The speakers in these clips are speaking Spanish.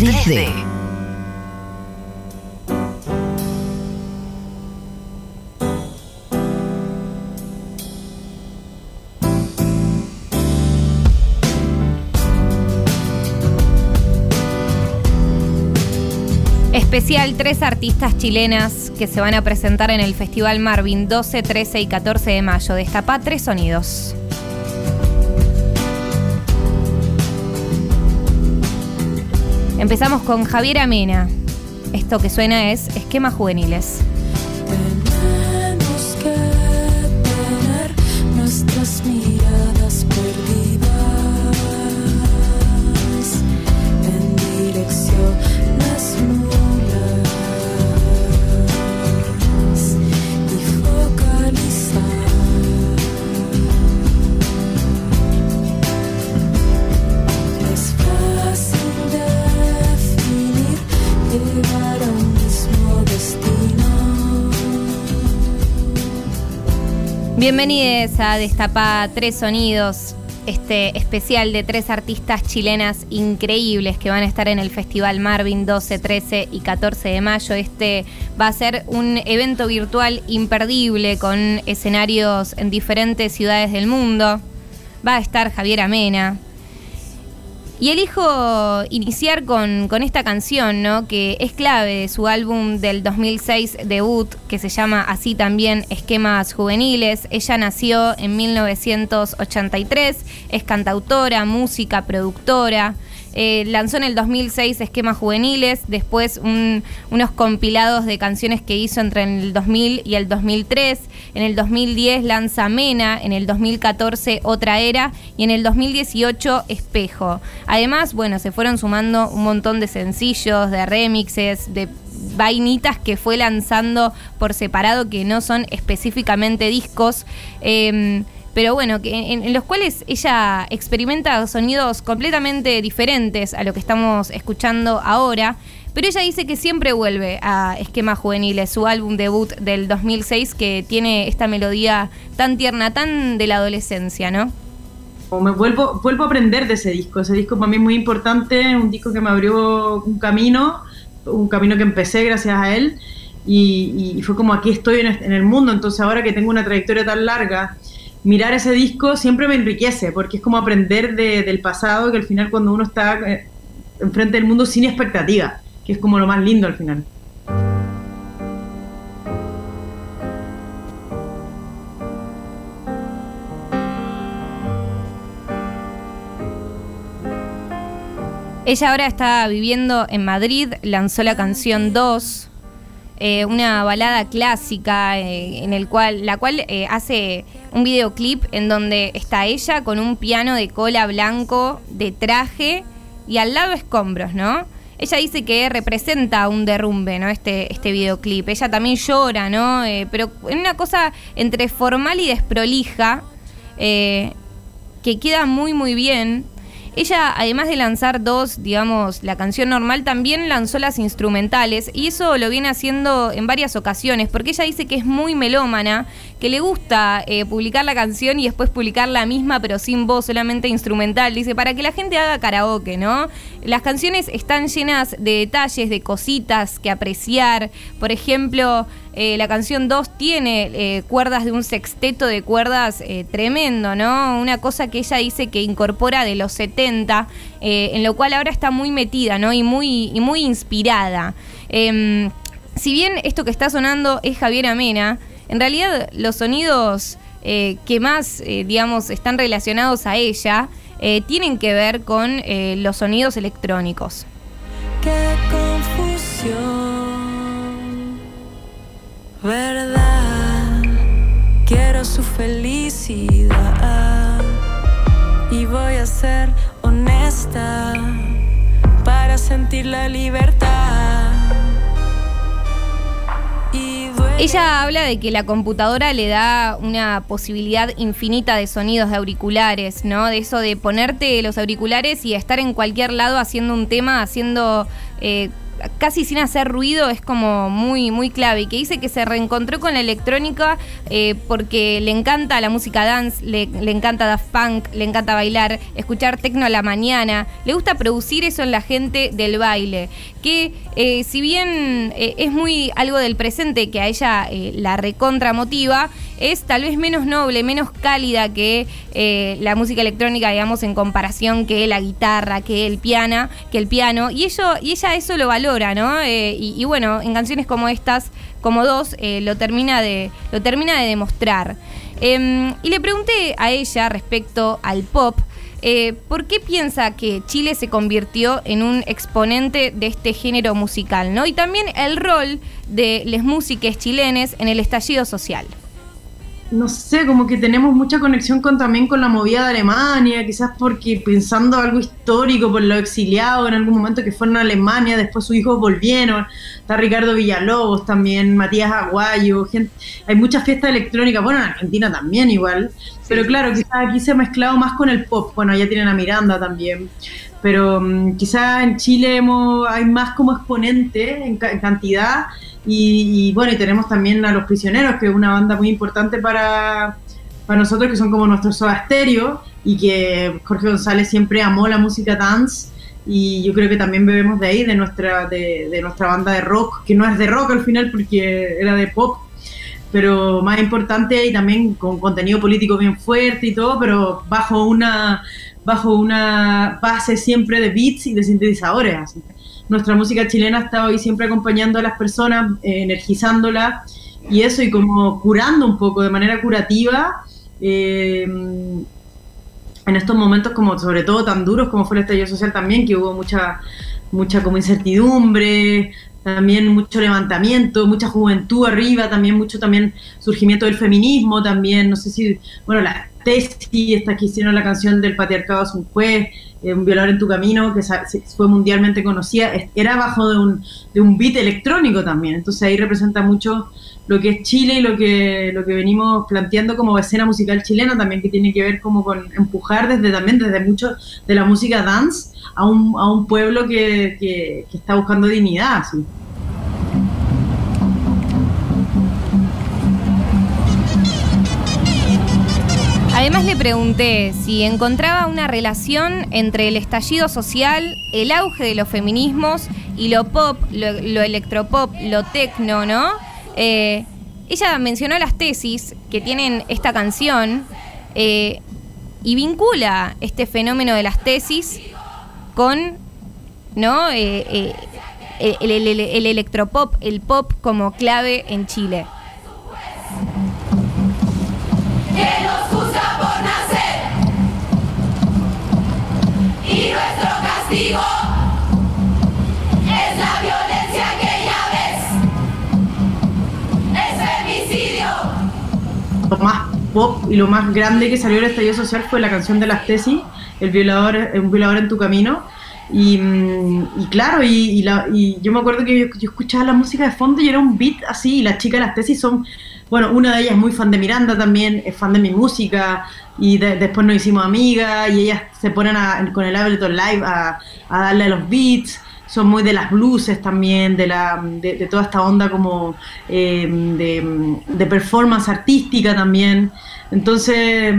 3D. Especial tres artistas chilenas que se van a presentar en el Festival Marvin 12, 13 y 14 de mayo. Destapa tres sonidos. Empezamos con Javier Amena. Esto que suena es Esquemas Juveniles. Bienvenidos a Destapa Tres Sonidos, este especial de tres artistas chilenas increíbles que van a estar en el Festival Marvin 12, 13 y 14 de mayo. Este va a ser un evento virtual imperdible con escenarios en diferentes ciudades del mundo. Va a estar Javier Amena, y elijo iniciar con, con esta canción, ¿no? Que es clave de su álbum del 2006 debut, que se llama así también Esquemas Juveniles. Ella nació en 1983, es cantautora, música, productora. Eh, lanzó en el 2006 Esquemas Juveniles, después un- unos compilados de canciones que hizo entre el 2000 y el 2003. En el 2010 lanza Mena, en el 2014 Otra Era y en el 2018 Espejo. Además, bueno, se fueron sumando un montón de sencillos, de remixes, de vainitas que fue lanzando por separado que no son específicamente discos. Em, pero bueno, que en, los cuales ella experimenta sonidos completamente diferentes a lo que estamos escuchando ahora. Pero ella dice que siempre vuelve a Esquemas Juveniles, su álbum debut del 2006, que tiene esta melodía tan tierna, tan de la adolescencia, ¿no? Me vuelvo, vuelvo a aprender de ese disco. Ese disco para mí es muy importante, un disco que me abrió un camino, un camino que empecé gracias a él. Y, fue como aquí estoy en el mundo. Entonces ahora que tengo una trayectoria tan larga, mirar ese disco siempre me enriquece, porque es como aprender de- del pasado, que al final cuando uno está eh, enfrente del mundo sin expectativa, que es como lo más lindo al final. Ella ahora está viviendo en Madrid, lanzó la canción 2, eh, una balada clásica eh, en el cual, la cual eh, hace un videoclip en donde está ella con un piano de cola blanco de traje y al lado escombros, ¿no? Ella dice que representa un derrumbe, ¿no? Este, este videoclip. Ella también llora, ¿no? Eh, pero en una cosa entre formal y desprolija, eh, que queda muy, muy bien. Ella, además de lanzar dos, digamos, la canción normal, también lanzó las instrumentales y eso lo viene haciendo en varias ocasiones, porque ella dice que es muy melómana, que le gusta eh, publicar la canción y después publicar la misma, pero sin voz, solamente instrumental. Dice, para que la gente haga karaoke, ¿no? Las canciones están llenas de detalles, de cositas que apreciar. Por ejemplo, eh, la canción 2 tiene eh, cuerdas de un sexteto de cuerdas tremendo, ¿no? Una cosa que ella dice que incorpora de los 70, eh, en lo cual ahora está muy metida, ¿no? Y muy, y muy inspirada. Em, si bien esto que está sonando es Javier Amena, en realidad los sonidos eh, que más, eh, digamos, están relacionados a ella eh, tienen que ver con eh, los sonidos electrónicos. Qué confusión, verdad. Quiero su felicidad y voy a ser honesta para sentir la libertad. Ella habla de que la computadora le da una posibilidad infinita de sonidos de auriculares, ¿no? De eso de ponerte los auriculares y estar en cualquier lado haciendo un tema, haciendo eh, casi sin hacer ruido es como muy, muy clave. Y que dice que se reencontró con la electrónica eh, porque le encanta la música dance, le, le encanta Daft Punk, le encanta bailar, escuchar tecno a la mañana. Le gusta producir eso en la gente del baile. Que eh, si bien eh, es muy algo del presente que a ella eh, la recontra motiva, es tal vez menos noble, menos cálida que la música electrónica, digamos, en comparación que la guitarra, que el piano, que el piano. Y ello, y ella eso lo valora, ¿no? Y, y bueno, en canciones como estas, como dos, lo termina de, lo termina de demostrar. Em, y le pregunté a ella respecto al pop. Eh, ¿Por qué piensa que Chile se convirtió en un exponente de este género musical? ¿no? Y también el rol de las músicas chilenes en el estallido social. No sé, como que tenemos mucha conexión con también con la movida de Alemania, quizás porque pensando algo histórico por los exiliados en algún momento que fueron a Alemania, después sus hijos volvieron, está Ricardo Villalobos también, Matías Aguayo, gente, hay muchas fiestas electrónicas, bueno, en Argentina también igual, pero claro, quizás aquí se ha mezclado más con el pop, bueno, ya tienen a Miranda también, pero um, quizás en Chile hemos, hay más como exponente en, ca en cantidad y, bueno, y tenemos también a Los Prisioneros, que es una banda muy importante para, para nosotros, que son como nuestro soda y que Jorge González siempre amó la música dance, y yo creo que también bebemos de ahí, de nuestra, de, de nuestra banda de rock, que no es de rock al final porque era de pop, pero más importante y también con contenido político bien fuerte y todo, pero bajo una, bajo una base siempre de beats y de sintetizadores. Nuestra música chilena ha estado ahí siempre acompañando a las personas, eh, energizándolas y eso, y como curando un poco de manera curativa. Eh, en estos momentos como sobre todo tan duros como fue el estallido social también, que hubo mucha, mucha como incertidumbre, también mucho levantamiento, mucha juventud arriba, también mucho también surgimiento del feminismo, también, no sé si, bueno, tesis esta que hicieron la canción del patriarcado es un juez, eh, un violador en tu camino, que fue mundialmente conocida, era bajo de un, de un beat electrónico también, entonces ahí representa mucho lo que es Chile y lo que, lo que venimos planteando como escena musical chilena también, que tiene que ver como con empujar desde también desde mucho de la música dance a un, a un pueblo que, que, que está buscando dignidad. ¿sí? Además le pregunté si encontraba una relación entre el estallido social, el auge de los feminismos y lo pop, lo, electropop, lo tecno, ¿no? Eh, ella mencionó las tesis que tienen esta canción eh, y vincula este fenómeno de las tesis con ¿no? Eh, el electropop, el pop como clave en Chile. Y nuestro castigo es la violencia que ya ves. Es femicidio. Lo más pop y lo más grande que salió del estallido social fue la canción de las tesis el violador un violador en tu camino. Y, y claro, y, y, la, y, yo me acuerdo que yo, yo, escuchaba la música de fondo y era un beat así, y las chicas de las tesis son, bueno, una de ellas es muy fan de Miranda también, es fan de mi música, y de, después nos hicimos amigas, y ellas se ponen a, con el Ableton Live a, darle a los beats, son muy de las blues también, de, la, de, de toda esta onda como eh, de, de performance artística también, entonces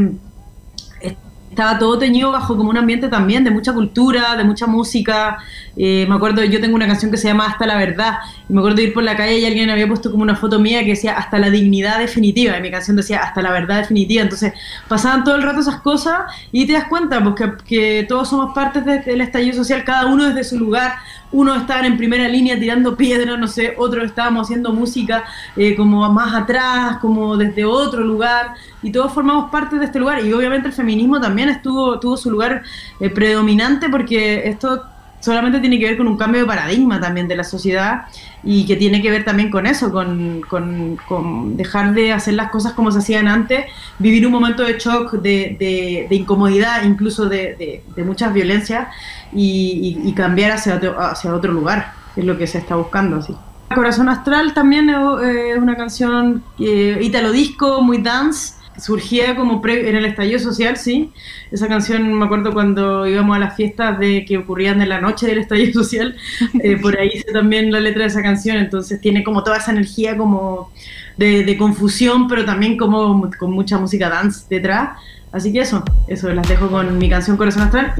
estaba todo teñido bajo como un ambiente también de mucha cultura, de mucha música. Eh, me acuerdo, yo tengo una canción que se llama Hasta la Verdad, me acuerdo de ir por la calle y alguien había puesto como una foto mía que decía Hasta la dignidad definitiva, y mi canción decía Hasta la verdad definitiva. Entonces pasaban todo el rato esas cosas y te das cuenta pues, que todos somos partes del estallido social, cada uno desde su lugar. Uno estaban en primera línea tirando piedras, no sé, otros estábamos haciendo música eh, como más atrás, como desde otro lugar, y todos formamos parte de este lugar. Y obviamente el feminismo también estuvo, tuvo su lugar eh, predominante porque esto solamente tiene que ver con un cambio de paradigma también de la sociedad y que tiene que ver también con eso, con, con, con dejar de hacer las cosas como se hacían antes, vivir un momento de shock, de, de, de incomodidad, incluso de, de muchas violencias y, y, y, cambiar hacia otro, hacia otro lugar, que es lo que se está buscando. Así. Corazón Astral también es una canción eh, italo disco, muy dance, surgía como pre- en el estallido social, sí. Esa canción me acuerdo cuando íbamos a las fiestas de que ocurrían en la noche del estallido social, eh, por ahí hice también la letra de esa canción, entonces tiene como toda esa energía como de, de confusión, pero también como con mucha música dance detrás. Así que eso, eso las dejo con mi canción Corazón Astral.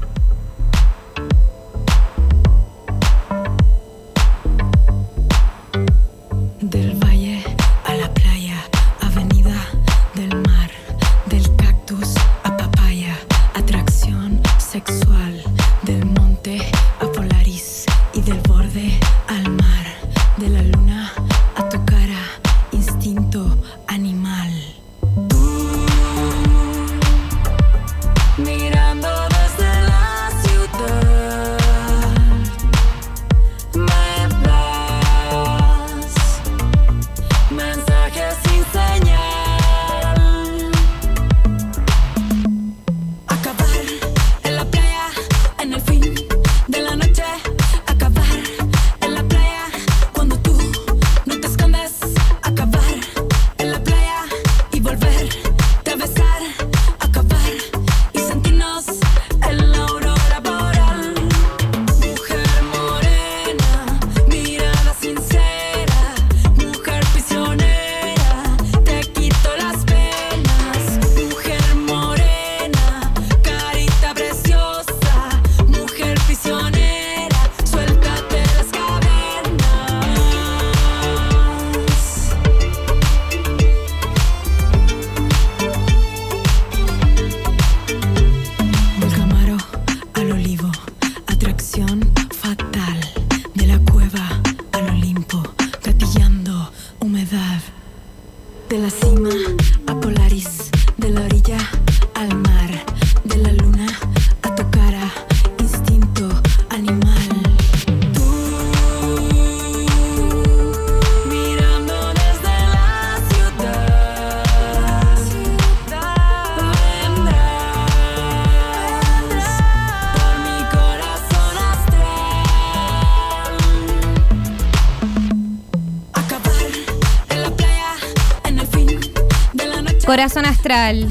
Corazón Astral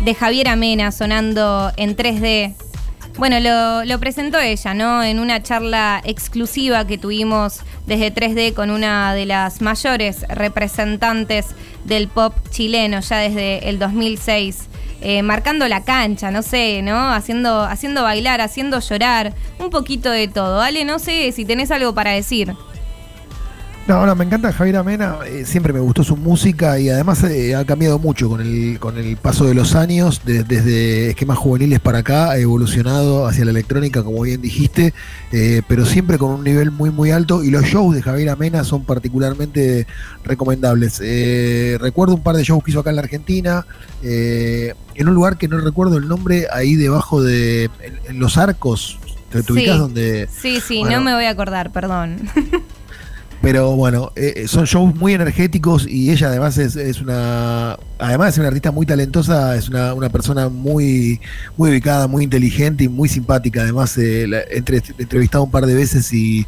de Javier Amena sonando en 3D. Bueno, lo, presentó ella, ¿no? En una charla exclusiva que tuvimos desde 3D con una de las mayores representantes del pop chileno ya desde el 2006. eh, marcando la cancha, no sé, ¿no? Haciendo, haciendo bailar, haciendo llorar, un poquito de todo. Ale, no sé si tenés algo para decir. No, no, me encanta Javier Amena, eh, siempre me gustó su música y además eh, ha cambiado mucho con el, con el paso de los años, de- desde esquemas juveniles para acá, ha evolucionado hacia la electrónica, como bien dijiste, eh, pero siempre con un nivel muy, muy alto y los shows de Javier Amena son particularmente recomendables. Eh, recuerdo un par de shows que hizo acá en la Argentina, en un lugar que no recuerdo el nombre, ahí debajo de, en, en los arcos, ¿te, te Sí. ubicás donde... Sí, sí, Bueno. no me voy a acordar, perdón. Pero bueno, eh, son shows muy energéticos y ella además es, es una, además de ser una artista muy talentosa, es una, una persona muy, muy ubicada, muy inteligente y muy simpática. Además, eh, la entre- entrevistado un par de veces y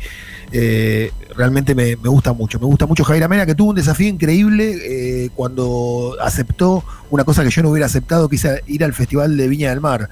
eh, realmente me, me gusta mucho. Me gusta mucho Javier Amena, que tuvo un desafío increíble eh, cuando aceptó una cosa que yo no hubiera aceptado, que es ir al Festival de Viña del Mar.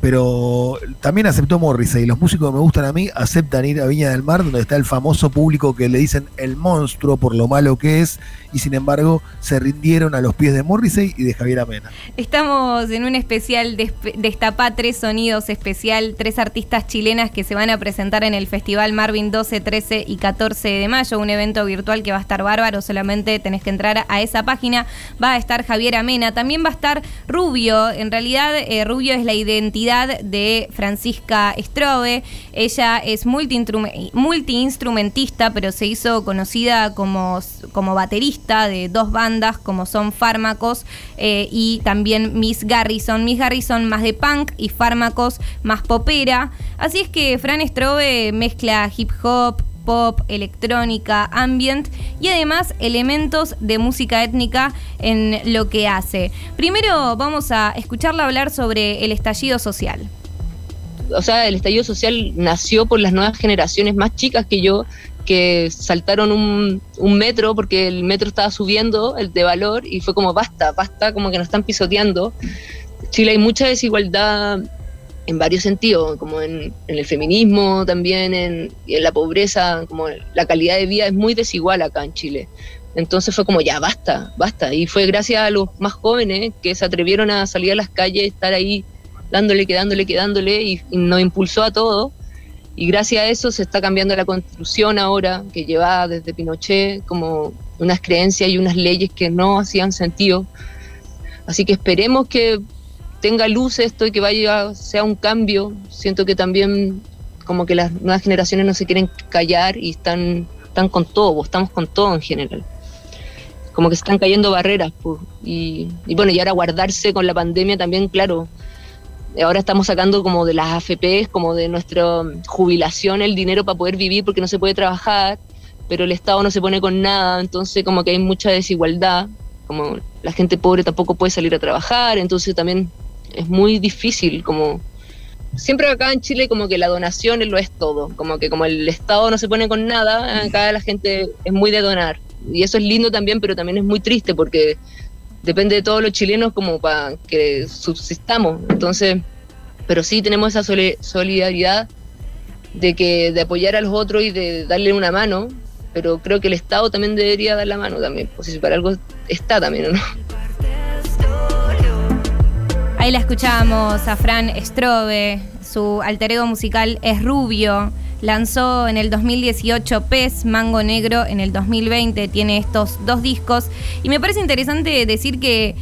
Pero también aceptó Morrissey. Los músicos que me gustan a mí aceptan ir a Viña del Mar, donde está el famoso público que le dicen el monstruo por lo malo que es, y sin embargo se rindieron a los pies de Morrissey y de Javier Amena. Estamos en un especial Destapá Tres Sonidos especial, tres artistas chilenas que se van a presentar en el Festival Marvin 12, 13 y 14 de mayo, un evento virtual que va a estar bárbaro, solamente tenés que entrar a esa página, va a estar Javier Amena, también va a estar Rubio, en realidad eh, Rubio es la identidad de Francisca Strobe, ella es multiinstrume- multiinstrumentista, pero se hizo conocida como, como baterista de dos bandas como son Fármacos eh, y también Miss Garrison. Miss Garrison más de punk y Fármacos más popera. Así es que Fran Strobe mezcla hip hop, pop, electrónica, ambient y además elementos de música étnica en lo que hace. Primero vamos a escucharla hablar sobre el estallido social. o sea, el estallido social nació por las nuevas generaciones más chicas que yo, porque saltaron un, un metro, porque el metro estaba subiendo, el de valor, y fue como basta, basta, como que nos están pisoteando. Chile hay mucha desigualdad en varios sentidos, como en, en el feminismo también, en, en la pobreza, como la calidad de vida es muy desigual acá en Chile. Entonces fue como, ya, basta, basta. Y fue gracias a los más jóvenes que se atrevieron a salir a las calles, estar ahí dándole, quedándole, quedándole, y, y nos impulsó a todos. Y gracias a eso se está cambiando la constitución ahora, que lleva desde Pinochet como unas creencias y unas leyes que no hacían sentido. Así que esperemos que tenga luz esto y que vaya, sea un cambio. Siento que también como que las nuevas generaciones no se quieren callar y están, están con todo, o estamos con todo en general. Como que se están cayendo barreras. pues, y, y bueno, y ahora guardarse con la pandemia también, claro. Ahora estamos sacando como de las AFPs, como de nuestra jubilación, el dinero para poder vivir porque no se puede trabajar, pero el Estado no se pone con nada, entonces como que hay mucha desigualdad, como la gente pobre tampoco puede salir a trabajar, entonces también es muy difícil, como siempre acá en Chile como que la donación lo es todo, como que como el Estado no se pone con nada, acá la gente es muy de donar, y eso es lindo también, pero también es muy triste porque depende de todos los chilenos como para que subsistamos. Entonces, pero sí tenemos esa soli- solidaridad de que de apoyar a los otros y de darle una mano, pero creo que el Estado también debería dar la mano también, pues si para algo está también, ¿o ¿no? Ahí la escuchábamos a Fran Strobe, su alter ego musical es Rubio. Lanzó en el 2018 Pez, Mango Negro en el 2020, tiene estos dos discos. Y me parece interesante decir que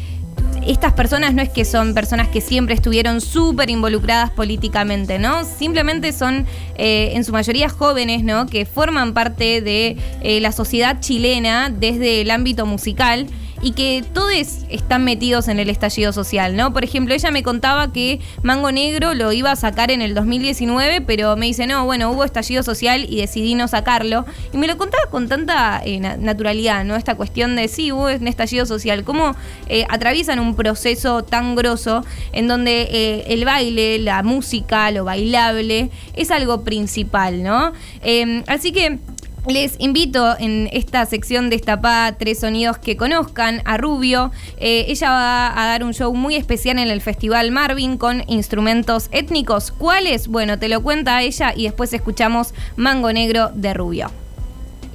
estas personas no es que son personas que siempre estuvieron súper involucradas políticamente, ¿no? Simplemente son eh, en su mayoría jóvenes, ¿no? Que forman parte de eh, la sociedad chilena desde el ámbito musical y que todos están metidos en el estallido social, ¿no? Por ejemplo, ella me contaba que Mango Negro lo iba a sacar en el 2019, pero me dice, no, bueno, hubo estallido social y decidí no sacarlo. Y me lo contaba con tanta eh, na- naturalidad, ¿no? Esta cuestión de, sí, hubo un estallido social, cómo eh, atraviesan un proceso tan grosso en donde eh, el baile, la música, lo bailable, es algo principal, ¿no? Eh, así que... Les invito en esta sección destapada tres sonidos que conozcan a Rubio. Eh, ella va a dar un show muy especial en el Festival Marvin con instrumentos étnicos. ¿Cuáles? Bueno, te lo cuenta ella y después escuchamos Mango Negro de Rubio.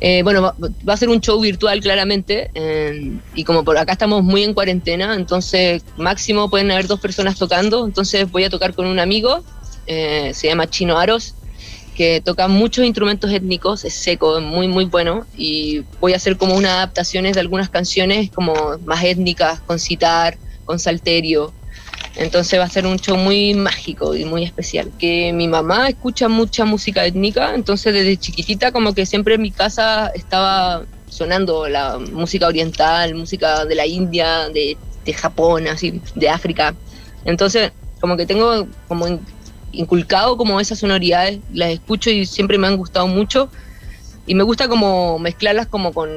Eh, bueno, va, a ser un show virtual claramente eh, y como por acá estamos muy en cuarentena, entonces máximo pueden haber dos personas tocando, entonces voy a tocar con un amigo, se llama Chino Aros, que toca muchos instrumentos étnicos, es seco, muy muy bueno y voy a hacer como unas adaptaciones de algunas canciones como más étnicas, con citar, con salterio. Entonces va a ser un show muy mágico y muy especial. Que mi mamá escucha mucha música étnica, entonces desde chiquitita como que siempre en mi casa estaba sonando la música oriental, música de la India, de, de Japón, así, de África. Entonces como que tengo como inculcado como esas sonoridades, las escucho y siempre me han gustado mucho. Y me gusta como mezclarlas como con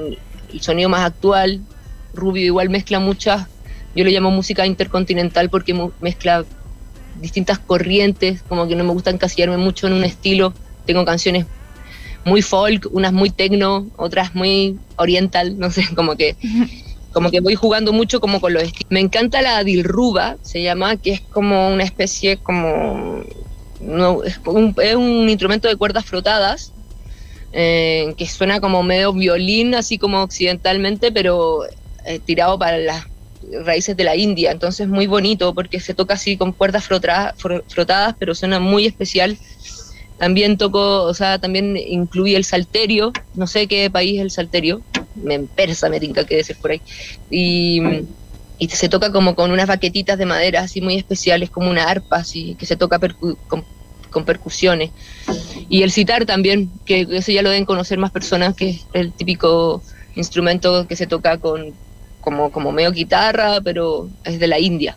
el sonido más actual. Rubio igual mezcla muchas yo lo llamo música intercontinental porque mezcla distintas corrientes, como que no me gusta encasillarme mucho en un estilo. Tengo canciones muy folk, unas muy techno, otras muy oriental, no sé, como que como que voy jugando mucho como con los estilos. Me encanta la dilruba, se llama, que es como una especie como no, es, un, es un instrumento de cuerdas frotadas eh, que suena como medio violín, así como occidentalmente, pero eh, tirado para las raíces de la India, entonces muy bonito porque se toca así con cuerdas frota- fro- frotadas, pero suena muy especial. También toco, o sea, también incluye el salterio, no sé qué país es el salterio, me persa, me tinca que decir por ahí. Y, se toca como con unas baquetitas de madera así muy especiales, como una arpa, así, que se toca con percusiones. Y el citar también, que eso ya lo deben conocer más personas, que es el típico instrumento que se toca con como, como medio guitarra, pero es de la India.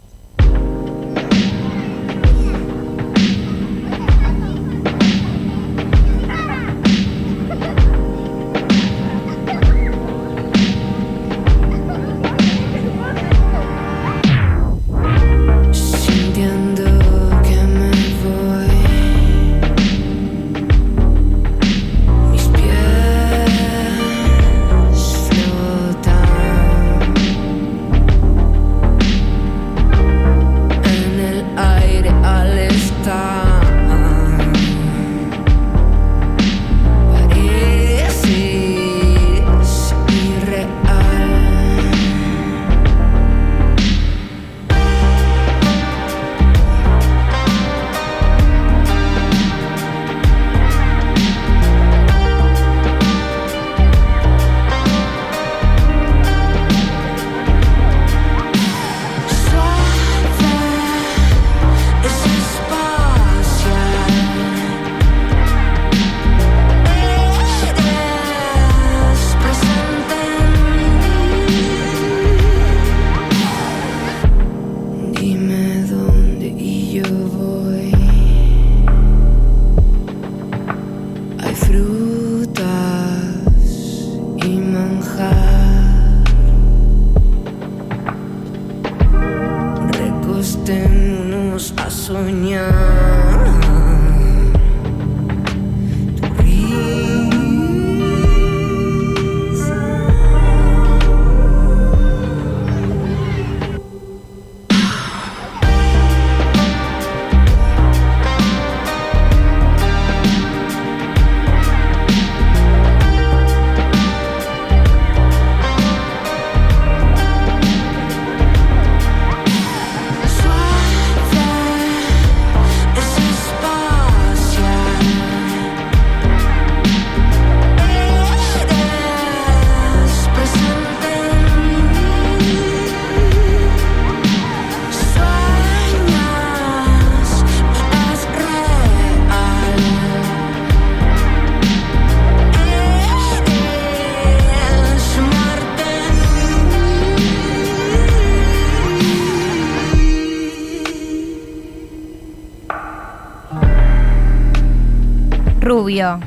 Rubio,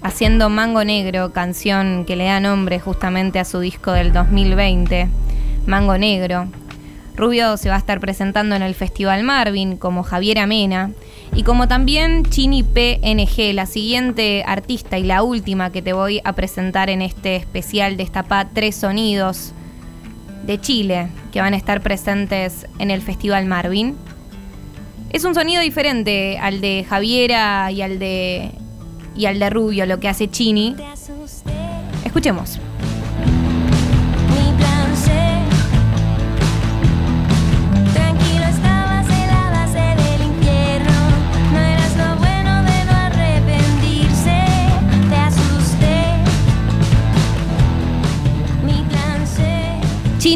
haciendo Mango Negro, canción que le da nombre justamente a su disco del 2020, Mango Negro. Rubio se va a estar presentando en el Festival Marvin como Javier Amena y como también Chini PNG, la siguiente artista y la última que te voy a presentar en este especial Destapá Tres Sonidos de Chile que van a estar presentes en el Festival Marvin. Es un sonido diferente al de Javiera y al de y al de Rubio, lo que hace Chini. Escuchemos.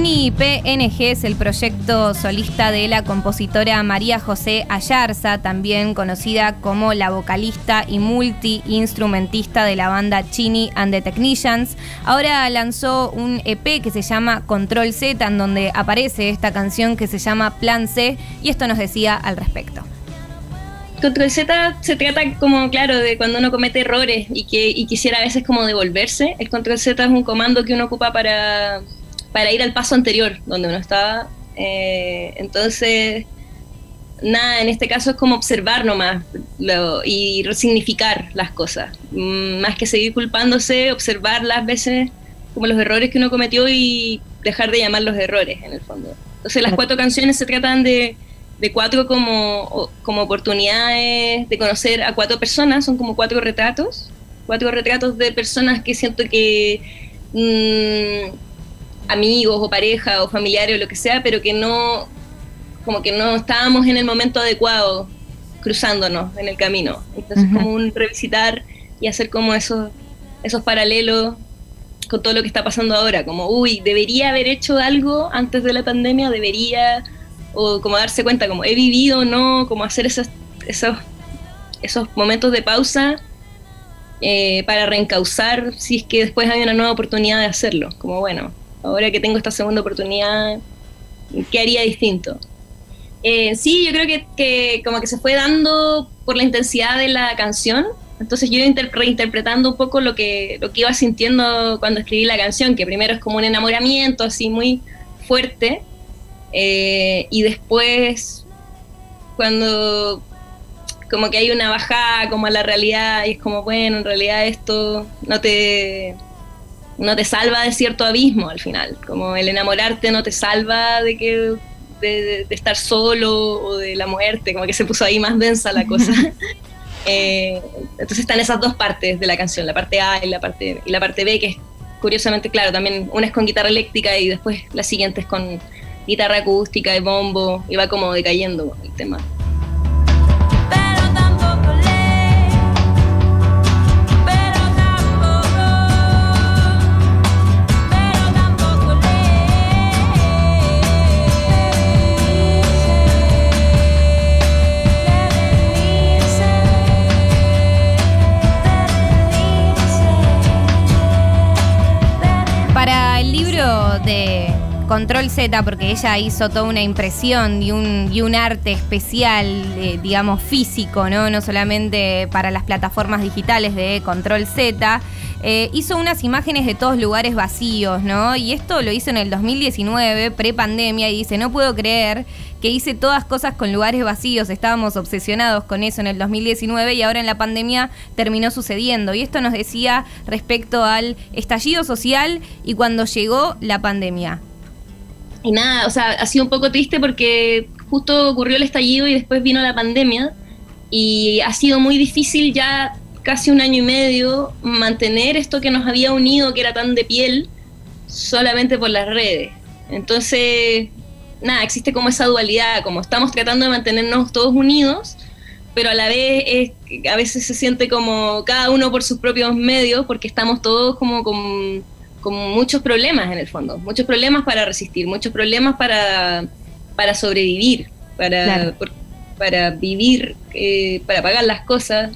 Chini PNG es el proyecto solista de la compositora María José Ayarza, también conocida como la vocalista y multi-instrumentista de la banda Chini and the Technicians. Ahora lanzó un EP que se llama Control Z, en donde aparece esta canción que se llama Plan C, y esto nos decía al respecto. Control Z se trata como, claro, de cuando uno comete errores y que y quisiera a veces como devolverse. El Control Z es un comando que uno ocupa para, para ir al paso anterior, donde uno estaba. Eh, entonces, nada, en este caso es como observar nomás lo- y resignificar las cosas. Mm, Más que seguir culpándose, observar las veces como los errores que uno cometió y dejar de llamar los errores, en el fondo. Entonces, las cuatro canciones se tratan de de cuatro como, como oportunidades de conocer a cuatro personas, son como cuatro retratos, cuatro retratos de personas que siento que mm, amigos o pareja o familiares o lo que sea, pero que no, como que no estábamos en el momento adecuado cruzándonos en el camino. Entonces Ujú. como un revisitar y hacer como esos, esos paralelos con todo lo que está pasando ahora, como, uy, debería haber hecho algo antes de la pandemia, debería, o como darse cuenta, como he vivido o no, como hacer esos, esos, esos momentos de pausa eh, para reencauzar si es que después hay una nueva oportunidad de hacerlo, como bueno, ahora que tengo esta segunda oportunidad, ¿qué haría distinto? Eh, sí, yo creo que, como que se fue dando por la intensidad de la canción, entonces yo reinterpretando un poco lo que, lo que iba sintiendo cuando escribí la canción, que primero es como un enamoramiento así muy fuerte, eh, y después cuando como que hay una bajada como a la realidad y es como, bueno, en realidad esto no te, no te salva de cierto abismo al final, como el enamorarte no te salva de que de, de- de estar solo o de la muerte, como que se puso ahí más densa la cosa. Eh, entonces están esas dos partes de la canción, la parte A y la parte, y la parte B, que es curiosamente, claro, también una es con guitarra eléctrica y después la siguiente es con guitarra acústica y bombo, y va como decayendo el tema. Control Z, porque ella hizo toda una impresión y un, arte especial, eh, digamos, físico, ¿no? No solamente para las plataformas digitales de Control Z. eh, hizo unas imágenes de todos lugares vacíos, ¿no? Y esto lo hizo en el 2019, pre-pandemia, y dice, no puedo creer que hice todas cosas con lugares vacíos, estábamos obsesionados con eso en el 2019 y ahora en la pandemia terminó sucediendo. Y esto nos decía respecto al estallido social y cuando llegó la pandemia. Y nada, o sea, ha sido un poco triste porque justo ocurrió el estallido y después vino la pandemia y ha sido muy difícil ya casi un año y medio mantener esto que nos había unido, que era tan de piel, solamente por las redes. Entonces, nada, existe como esa dualidad, como estamos tratando de mantenernos todos unidos, pero a la vez es, a veces se siente como cada uno por sus propios medios, porque estamos todos como con, con muchos problemas en el fondo, muchos problemas para resistir, muchos problemas para, para sobrevivir, para, Claro. por- para vivir, eh, para pagar las cosas.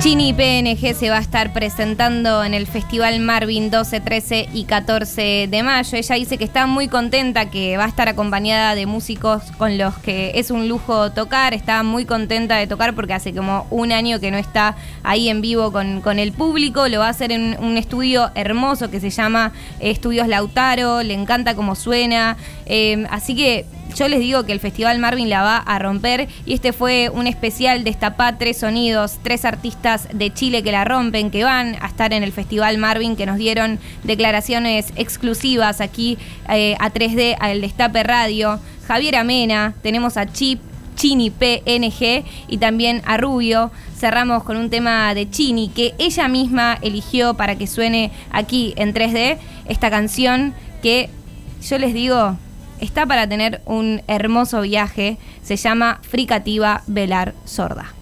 Chini PNG se va a estar presentando en el Festival Marvin 12, 13 y 14 de mayo. Ella dice que está muy contenta, que va a estar acompañada de músicos con los que es un lujo tocar. Está muy contenta de tocar porque hace como un año que no está ahí en vivo con, con el público. Lo va a hacer en un estudio hermoso que se llama Estudios Lautaro. Le encanta cómo suena. Eh, así que yo les digo que el Festival Marvin la va a romper y este fue un especial Destapá Tres Sonidos, tres artistas de Chile que la rompen, que van a estar en el Festival Marvin, que nos dieron declaraciones exclusivas aquí eh, a 3D, al Destape Radio. Javier Amena, tenemos a Chip, Chini PNG y también a Rubio. Cerramos con un tema de Chini que ella misma eligió para que suene aquí en 3D, esta canción que yo les digo, está para tener un hermoso viaje. Se llama Fricativa Velar Sorda.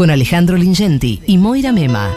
Con Alejandro Lingenti y Moira Mema.